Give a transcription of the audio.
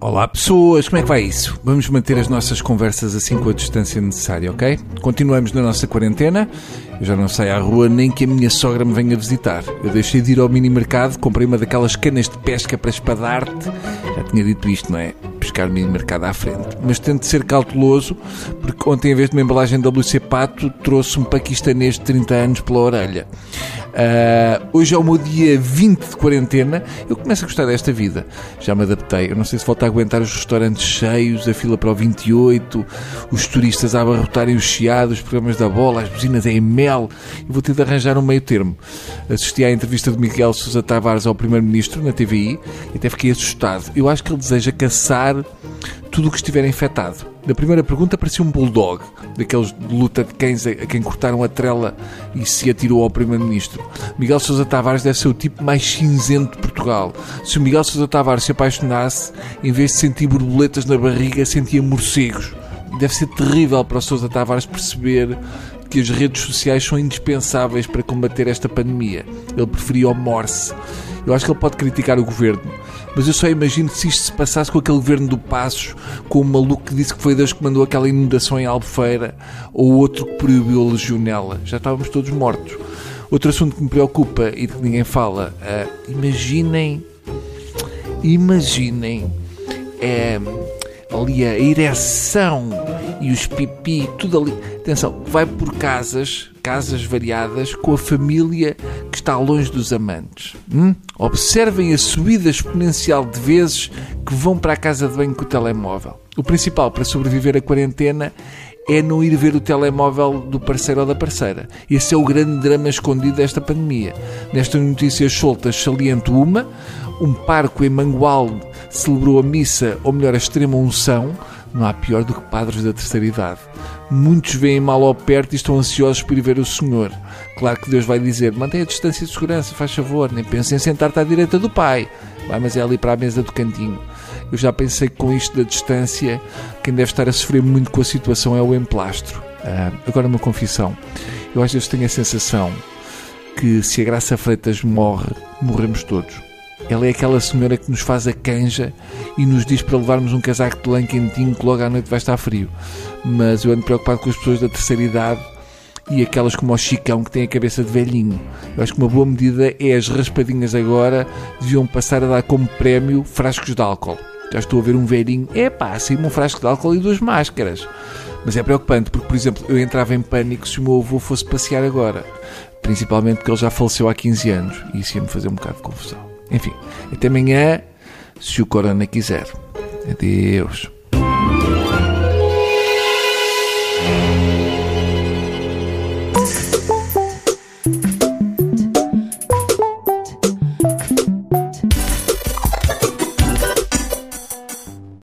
Olá pessoas, como é que vai isso? Vamos manter as nossas conversas assim com a distância necessária, ok? Continuamos na nossa quarentena. Eu já não saio à rua nem que a minha sogra me venha visitar. Eu deixei de ir ao mini mercado, comprei uma daquelas canas de pesca para espadar-te. Já tinha dito isto, não é? Pescar mini mercado à frente. Mas tento ser cauteloso, porque ontem, em vez de uma embalagem WC Pato, trouxe um paquistanês de 30 anos pela orelha. Uh, hoje é o meu dia 20 de quarentena. Eu começo a gostar desta vida. Já me adaptei. Eu não sei se volto a aguentar os restaurantes cheios, a fila para o 28, os turistas a abarrotarem os chiados, os programas da bola, as buzinas em mel. Eu vou ter de arranjar um meio termo. Assisti à entrevista de Miguel Sousa Tavares ao Primeiro-Ministro na TVI e até fiquei assustado. Eu acho que ele deseja caçar tudo o que estiver infectado. Na primeira pergunta parecia um bulldog, daqueles de luta de cães a quem cortaram a trela e se atirou ao Primeiro-Ministro. Miguel Sousa Tavares deve ser o tipo mais cinzento de Portugal. Se o Miguel Sousa Tavares se apaixonasse, em vez de sentir borboletas na barriga, sentia morcegos. Deve ser terrível para o Sousa Tavares perceber que as redes sociais são indispensáveis para combater esta pandemia. Ele preferia o Morse. Eu acho que ele pode criticar o governo, mas eu só imagino se isto se passasse com aquele governo do Passos, com o maluco que disse que foi Deus que mandou aquela inundação em Albufeira, ou outro que proibiu a legionela. Já estávamos todos mortos. Outro assunto que me preocupa e de que ninguém fala, uh, imaginem, imaginem, é, ali a ereção e os pipi, tudo ali. Atenção, vai por casas, casas variadas, com a família que está longe dos amantes. Hum? Observem a subida exponencial de vezes que vão para a casa de banho com o telemóvel. O principal para sobreviver à quarentena é não ir ver o telemóvel do parceiro ou da parceira. Esse é o grande drama escondido desta pandemia. Nestas notícias soltas saliento uma, um parco em Mangualde celebrou a missa, ou melhor, a extrema unção, não há pior do que padres da terceira idade. Muitos veem mal ao perto e estão ansiosos por ir ver o Senhor. Claro que Deus vai dizer: mantenha a distância de segurança, faz favor, nem pense em sentar-te à direita do Pai. Vai, mas é ali para a mesa do cantinho. Eu já pensei que com isto da distância, quem deve estar a sofrer muito com a situação é o emplastro. Ah, agora, uma confissão. Eu às vezes tenho a sensação que se a Graça Freitas morre, morremos todos. Ela é aquela senhora que nos faz a canja e nos diz para levarmos um casaco de lã quentinho que logo à noite vai estar frio. Mas eu ando preocupado com as pessoas da terceira idade e aquelas como o Chicão que tem a cabeça de velhinho. Eu acho que uma boa medida é as raspadinhas agora deviam passar a dar como prémio frascos de álcool. Já estou a ver um velhinho, epá, saiu um frasco de álcool e duas máscaras. Mas é preocupante porque, por exemplo, eu entrava em pânico se o meu avô fosse passear agora. Principalmente porque ele já faleceu há 15 anos e isso ia-me fazer um bocado de confusão. Enfim, até amanhã, se o Corona quiser. Adeus.